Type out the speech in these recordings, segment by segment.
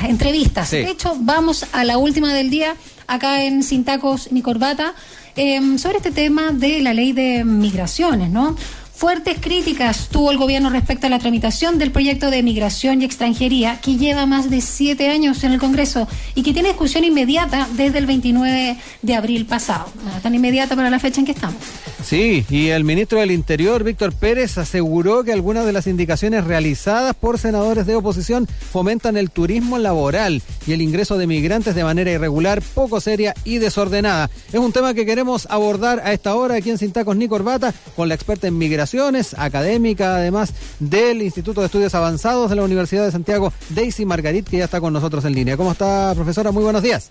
las entrevistas. De hecho, vamos a la última del día acá en Sin Tacos ni Corbata em, sobre este tema de la ley de migraciones, ¿no? Fuertes críticas tuvo el gobierno respecto a la tramitación del proyecto de migración y extranjería que lleva más de siete años en el Congreso y que tiene discusión inmediata desde el 29 de abril pasado. tan inmediata para la fecha en que estamos. Sí, y el ministro del Interior, Víctor Pérez, aseguró que algunas de las indicaciones realizadas por senadores de oposición fomentan el turismo laboral y el ingreso de migrantes de manera irregular, poco seria y desordenada. Es un tema que queremos abordar a esta hora aquí en Sintacos ni Corbata con la experta en migración académica además del Instituto de Estudios Avanzados de la Universidad de Santiago, Daisy Margarit, que ya está con nosotros en línea. ¿Cómo está, profesora? Muy buenos días.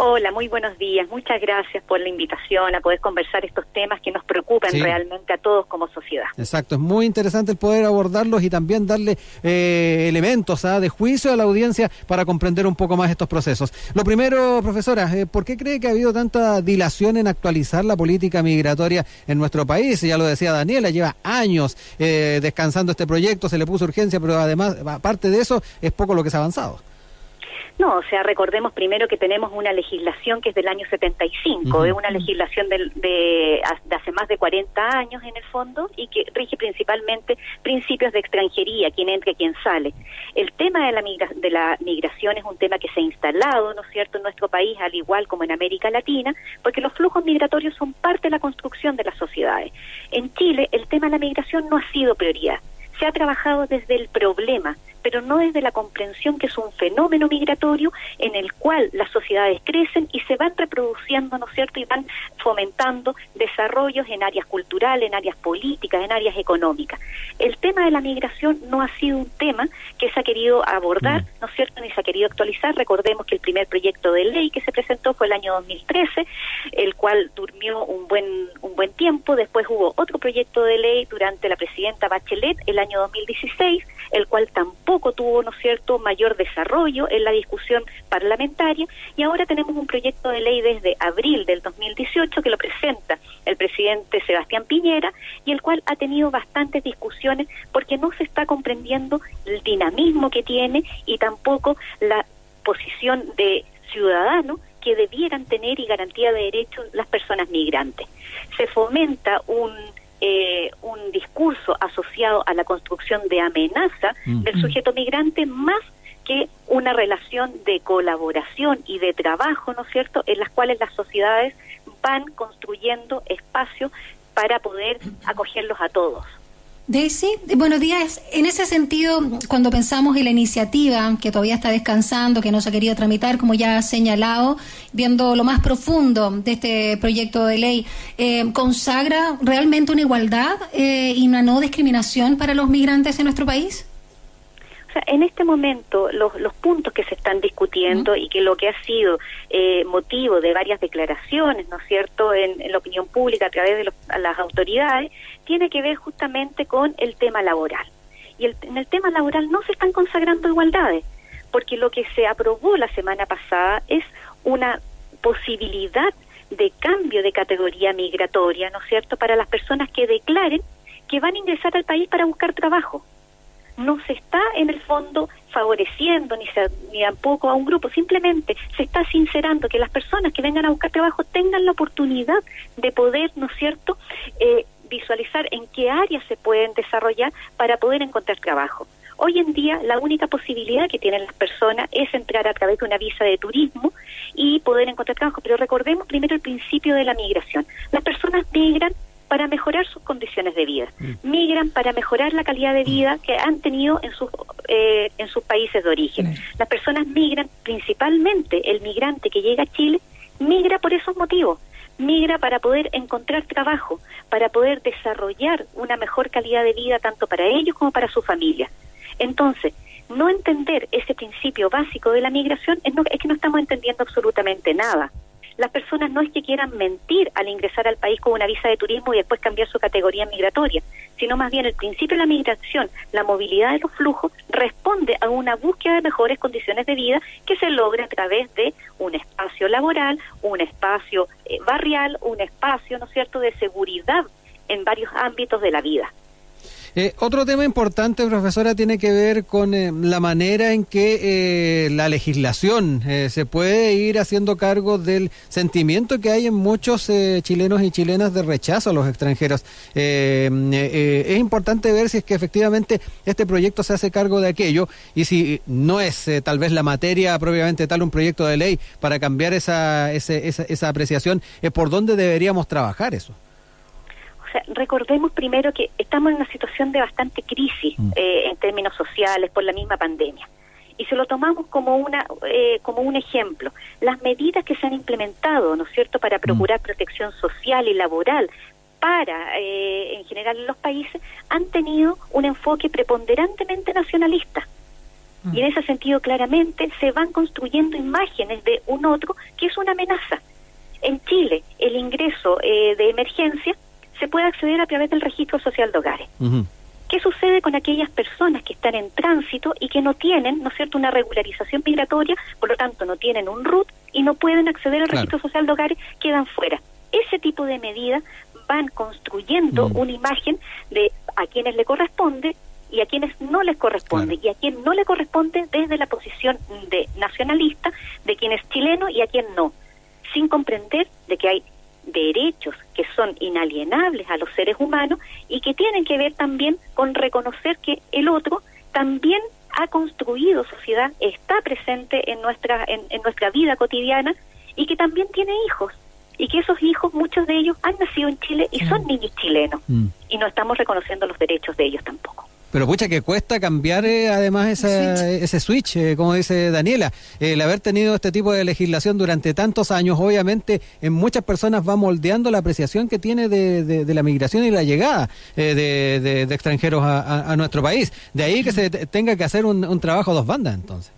Hola, muy buenos días. Muchas gracias por la invitación a poder conversar estos temas que nos preocupan realmente a todos como sociedad. Exacto, es muy interesante el poder abordarlos y también darle eh, elementos ¿ah? de juicio a la audiencia para comprender un poco más estos procesos. Lo primero, profesora, eh, ¿por qué cree que ha habido tanta dilación en actualizar la política migratoria en nuestro país? Ya lo decía Daniela, lleva años eh, descansando este proyecto, se le puso urgencia, pero además, aparte de eso, es poco lo que se ha avanzado. No, o sea, recordemos primero que tenemos una legislación que es del año 75, es una legislación de, de, hace más de 40 años en el fondo y que rige principalmente principios de extranjería, quién entra y quién sale. El tema de la, de la migración es un tema que se ha instalado, ¿no es cierto?, en nuestro país, al igual como en América Latina, porque los flujos migratorios son parte de la construcción de las sociedades. En Chile, el tema de la migración no ha sido prioridad. Se ha trabajado desde el problema, pero no desde la comprensión que es un fenómeno migratorio en el cual las sociedades crecen y se van reproduciendo, ¿no es cierto?, y van fomentando desarrollos en áreas culturales, en áreas políticas, en áreas económicas. El tema de la migración no ha sido un tema que se ha querido abordar, mm. ¿no es cierto?, ni se ha querido actualizar. Recordemos que el primer proyecto de ley que se presentó fue el año 2013, el cual durmió un buen, un buen tiempo. Después hubo otro proyecto de ley durante la presidenta Bachelet, el año 2016, el cual tampoco tuvo, ¿no cierto?, mayor desarrollo en la discusión parlamentaria y ahora tenemos un proyecto de ley desde abril del 2018 que lo presenta el presidente Sebastián Piñera y el cual ha tenido bastantes discusiones porque no se está comprendiendo el dinamismo que tiene y tampoco la posición de ciudadano que debieran tener y garantía de derechos las personas migrantes. Se fomenta un eh, un discurso asociado a la construcción de amenaza del sujeto migrante más que una relación de colaboración y de trabajo, ¿no es cierto?, en las cuales las sociedades van construyendo espacios para poder acogerlos a todos. Daisy, buenos días. En ese sentido, cuando pensamos en la iniciativa que todavía está descansando, que no se ha querido tramitar, como ya ha señalado, viendo lo más profundo de este proyecto de ley, eh, ¿consagra realmente una igualdad eh, y una no discriminación para los migrantes en nuestro país? En este momento los, los puntos que se están discutiendo y que lo que ha sido eh, motivo de varias declaraciones, ¿no es cierto?, en, la opinión pública a través de las autoridades, tiene que ver justamente con el tema laboral. Y en el tema laboral no se están consagrando igualdades, porque lo que se aprobó la semana pasada es una posibilidad de cambio de categoría migratoria, ¿no es cierto?, para las personas que declaren que van a ingresar al país para buscar trabajo no se está en el fondo favoreciendo ni, ni tampoco a un grupo, simplemente se está sincerando que las personas que vengan a buscar trabajo tengan la oportunidad de poder, ¿no es cierto?, eh, visualizar en qué áreas se pueden desarrollar para poder encontrar trabajo. Hoy en día la única posibilidad que tienen las personas es entrar a través de una visa de turismo y poder encontrar trabajo, pero recordemos primero el principio de la migración. Las personas migran para mejorar sus condiciones de vida, mm. migran para mejorar la calidad de vida que han tenido en sus eh, en sus países de origen. Las personas migran, principalmente el migrante que llega a Chile, migra por esos motivos, migra para poder encontrar trabajo, para poder desarrollar una mejor calidad de vida tanto para ellos como para su familia. Entonces, no entender ese principio básico de la migración es, es que no estamos entendiendo absolutamente nada las personas no es que quieran mentir al ingresar al país con una visa de turismo y después cambiar su categoría migratoria, sino más bien el principio de la migración, la movilidad de los flujos, responde a una búsqueda de mejores condiciones de vida que se logra a través de un espacio laboral, un espacio eh, barrial, un espacio, ¿no es cierto?, de seguridad en varios ámbitos de la vida. Eh, otro tema importante, profesora, tiene que ver con eh, la manera en que eh, la legislación se puede ir haciendo cargo del sentimiento que hay en muchos chilenos y chilenas de rechazo a los extranjeros. es importante ver si es que efectivamente este proyecto se hace cargo de aquello y si no es tal vez la materia propiamente tal un proyecto de ley para cambiar esa, esa, esa apreciación, por dónde deberíamos trabajar eso recordemos primero que estamos en una situación de bastante crisis mm. eh, en términos sociales por la misma pandemia. Y se lo tomamos como una eh, como un ejemplo. Las medidas que se han implementado, ¿no es cierto?, para mm. procurar protección social y laboral para, eh, en general, en los países, han tenido un enfoque preponderantemente nacionalista. Mm. Y en ese sentido, claramente, se van construyendo imágenes de un otro que es una amenaza. En Chile, el ingreso de emergencia se puede acceder a través del registro social de hogares. ¿Qué sucede con aquellas personas que están en tránsito y que no tienen, ¿no es cierto?, una regularización migratoria, por lo tanto no tienen un RUT y no pueden acceder al registro social de hogares, quedan fuera. Ese tipo de medidas van construyendo mm. una imagen de a quienes le corresponde y a quienes no les corresponde y a quien no le corresponde desde la posición de nacionalista de quien es chileno y a quien no, sin comprender de que hay derechos que son inalienables a los seres humanos y que tienen que ver también con reconocer que el otro también ha construido sociedad, está presente en nuestra, en, nuestra vida cotidiana y que también tiene hijos y que esos hijos, muchos de ellos, han nacido en Chile y son mm. niños chilenos mm. y no estamos reconociendo los derechos de ellos tampoco. Pero pucha que cuesta cambiar eh, además ese switch, eh, como dice Daniela. El haber tenido este tipo de legislación durante tantos años, obviamente en muchas personas va moldeando la apreciación que tiene de, la migración y la llegada eh, de, extranjeros a, nuestro país. De ahí que se tenga que hacer un, trabajo a dos bandas entonces.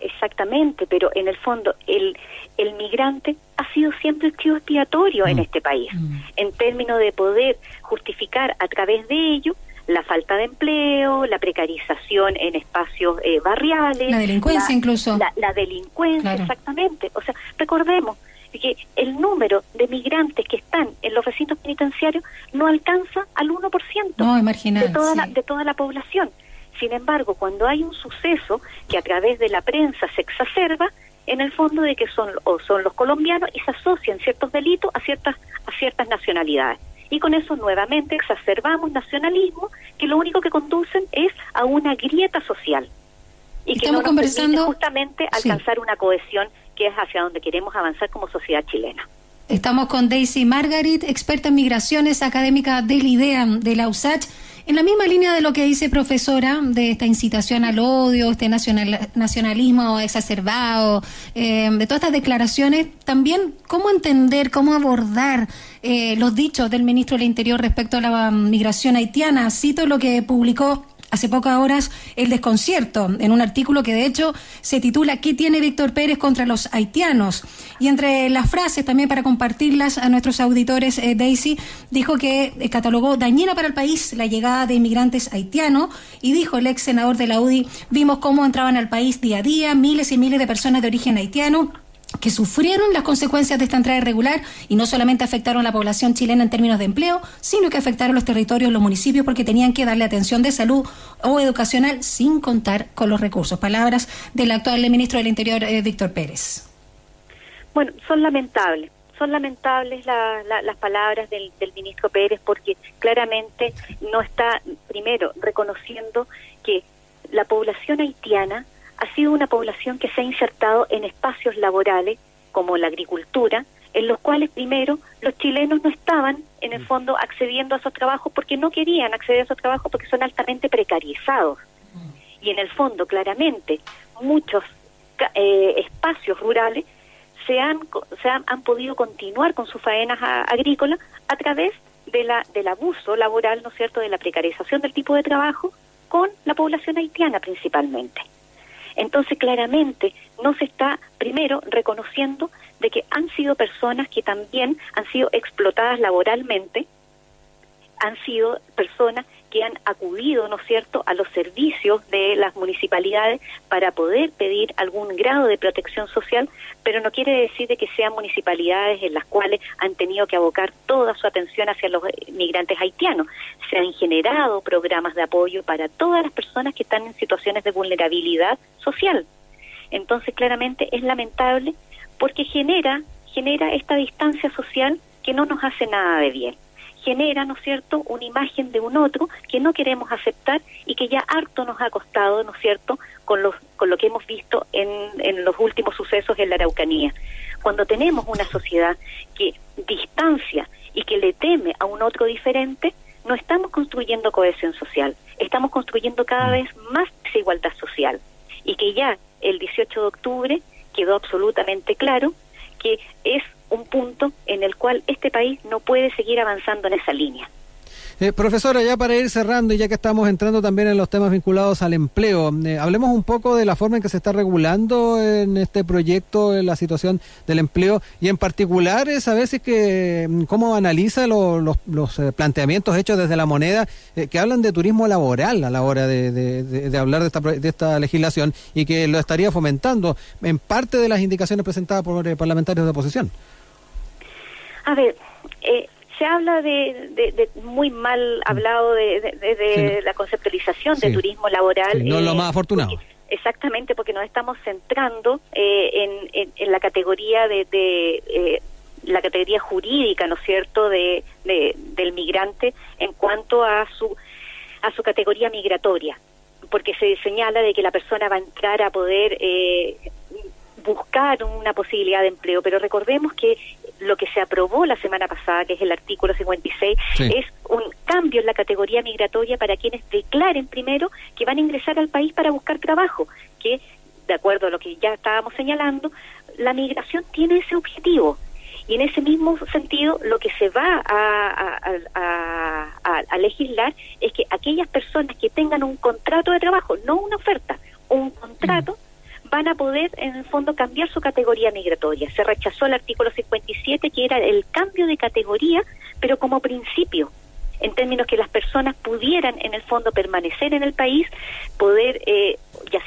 Exactamente, pero en el fondo el, el migrante ha sido siempre el chivo expiatorio en mm. este país, mm. en términos de poder justificar a través de ello la falta de empleo, la precarización en espacios eh, barriales. La delincuencia incluso. La, delincuencia, exactamente. O sea, recordemos que el número de migrantes que están en los recintos penitenciarios no alcanza al 1% no, de, toda la, de toda la población. Sin embargo, cuando hay un suceso que a través de la prensa se exacerba, en el fondo de que son o son los colombianos y se asocian ciertos delitos a ciertas a ciertas nacionalidades y con eso nuevamente exacerbamos nacionalismo que lo único que conducen es a una grieta social y que Estamos conversando justamente alcanzar una cohesión que es hacia donde queremos avanzar como sociedad chilena. Estamos con Daisy Margarit, experta en migraciones, académica del IDEA de la USACH. En la misma línea de lo que dice profesora, de esta incitación al odio, este nacional, nacionalismo exacerbado, eh, de todas estas declaraciones, también cómo entender, cómo abordar eh, los dichos del ministro del Interior respecto a la migración haitiana. Cito lo que publicó hace pocas horas el desconcierto en un artículo que de hecho se titula ¿Qué tiene Víctor Pérez contra los haitianos? Y entre las frases también para compartirlas a nuestros auditores, eh, Daisy dijo que eh, catalogó dañina para el país la llegada de inmigrantes haitianos y dijo el ex senador de la UDI, vimos cómo entraban al país día a día miles y miles de personas de origen haitiano que sufrieron las consecuencias de esta entrada irregular y no solamente afectaron a la población chilena en términos de empleo, sino que afectaron los territorios, los municipios, porque tenían que darle atención de salud o educacional sin contar con los recursos. Palabras del actual ministro del Interior, eh, Víctor Pérez. Bueno, son lamentables. Son lamentables las palabras del, del ministro Pérez porque claramente no está, primero, reconociendo que la población haitiana ha sido una población que se ha insertado en espacios laborales como la agricultura, en los cuales primero los chilenos no estaban en el mm. fondo accediendo a esos trabajos porque no querían acceder a esos trabajos porque son altamente precarizados. Mm. Y en el fondo, claramente, muchos eh, espacios rurales se han, se han, podido continuar con sus faenas agrícolas a través de la, del abuso laboral, ¿no es cierto?, de la precarización del tipo de trabajo con la población haitiana principalmente. Entonces, claramente, no se está, primero, reconociendo de que han sido personas que también han sido explotadas laboralmente, han sido personas que han acudido, ¿no es cierto?, a los servicios de las municipalidades para poder pedir algún grado de protección social, pero no quiere decir de que sean municipalidades en las cuales han tenido que abocar toda su atención hacia los migrantes haitianos. Se han generado programas de apoyo para todas las personas que están en situaciones de vulnerabilidad social. Entonces, claramente es lamentable porque genera genera esta distancia social que no nos hace nada de bien genera, ¿no es cierto?, una imagen de un otro que no queremos aceptar y que ya harto nos ha costado, ¿no es cierto?, con, los, con lo que hemos visto en, en los últimos sucesos en la Araucanía. Cuando tenemos una sociedad que distancia y que le teme a un otro diferente, no estamos construyendo cohesión social, estamos construyendo cada vez más desigualdad social. Y que ya el 18 de octubre quedó absolutamente claro cual este país no puede seguir avanzando en esa línea. Eh, profesora, ya para ir cerrando y ya que estamos entrando también en los temas vinculados al empleo, eh, hablemos un poco de la forma en que se está regulando en este proyecto la situación del empleo y en particular es a veces que mm, cómo analiza los eh, planteamientos hechos desde la moneda que hablan de turismo laboral a la hora de, hablar de esta, de esta legislación y que lo estaría fomentando en parte de las indicaciones presentadas por parlamentarios de oposición. A ver, eh, se habla de, muy mal hablado de, la conceptualización de turismo laboral. no lo eh, más afortunado. exactamente, porque nos estamos centrando eh, en, la categoría de, eh, la categoría jurídica, ¿no es cierto?, de, del migrante en cuanto a su a su categoría migratoria, porque se señala de que la persona va a entrar a poder buscar una posibilidad de empleo, pero recordemos que lo que se aprobó la semana pasada, que es el artículo 56, es un cambio en la categoría migratoria para quienes declaren primero que van a ingresar al país para buscar trabajo, que de acuerdo a lo que ya estábamos señalando, la migración tiene ese objetivo. Y en ese mismo sentido, lo que se va a, a, legislar es que aquellas personas que tengan un contrato de trabajo, no una oferta, un contrato, van a poder, en el fondo, cambiar su categoría migratoria. Se rechazó el artículo 57, que era el cambio de categoría, pero como principio en términos que las personas pudieran en el fondo permanecer en el país, poder eh,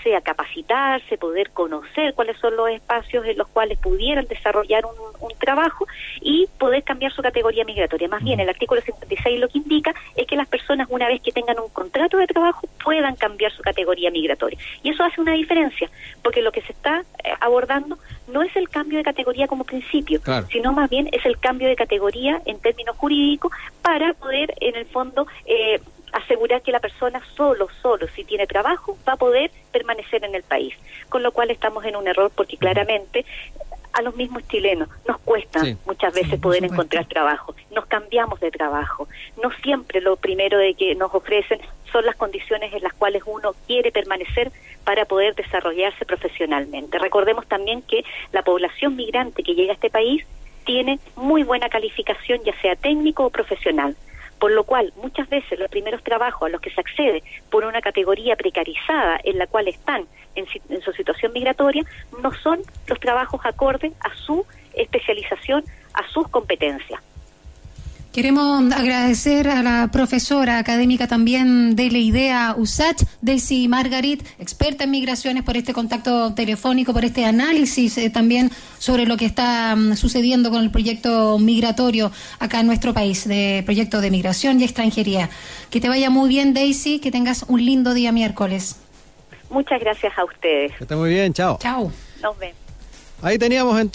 sea capacitarse, poder conocer cuáles son los espacios en los cuales pudieran desarrollar un, trabajo y poder cambiar su categoría migratoria. Más bien, el artículo 56 lo que indica es que las personas una vez que tengan un contrato de trabajo puedan cambiar su categoría migratoria. Y eso hace una diferencia, porque lo que se está eh, abordando no es el cambio de categoría como principio, sino más bien es el cambio de categoría en términos jurídicos para poder en el fondo eh, asegurar que la persona solo, solo, si tiene trabajo, va a poder permanecer en el país. Con lo cual estamos en un error porque claramente a los mismos chilenos nos cuesta muchas veces poder encontrar trabajo. Nos cambiamos de trabajo. No siempre lo primero de que nos ofrecen son las condiciones en las cuales uno quiere permanecer para poder desarrollarse profesionalmente. Recordemos también que la población migrante que llega a este país tiene muy buena calificación, ya sea técnico o profesional por lo cual muchas veces los primeros trabajos a los que se accede por una categoría precarizada en la cual están en, su situación migratoria no son los trabajos acordes a su especialización, a sus competencias. Queremos agradecer a la profesora académica también de la idea USACH, Daisy Margarit, experta en migraciones, por este contacto telefónico, por este análisis eh, también sobre lo que está mm, sucediendo con el proyecto migratorio acá en nuestro país, de proyecto de migración y extranjería. Que te vaya muy bien, Daisy, que tengas un lindo día miércoles. Muchas gracias a ustedes. Que esté muy bien, chao. Chao. Nos vemos. Ahí teníamos entonces.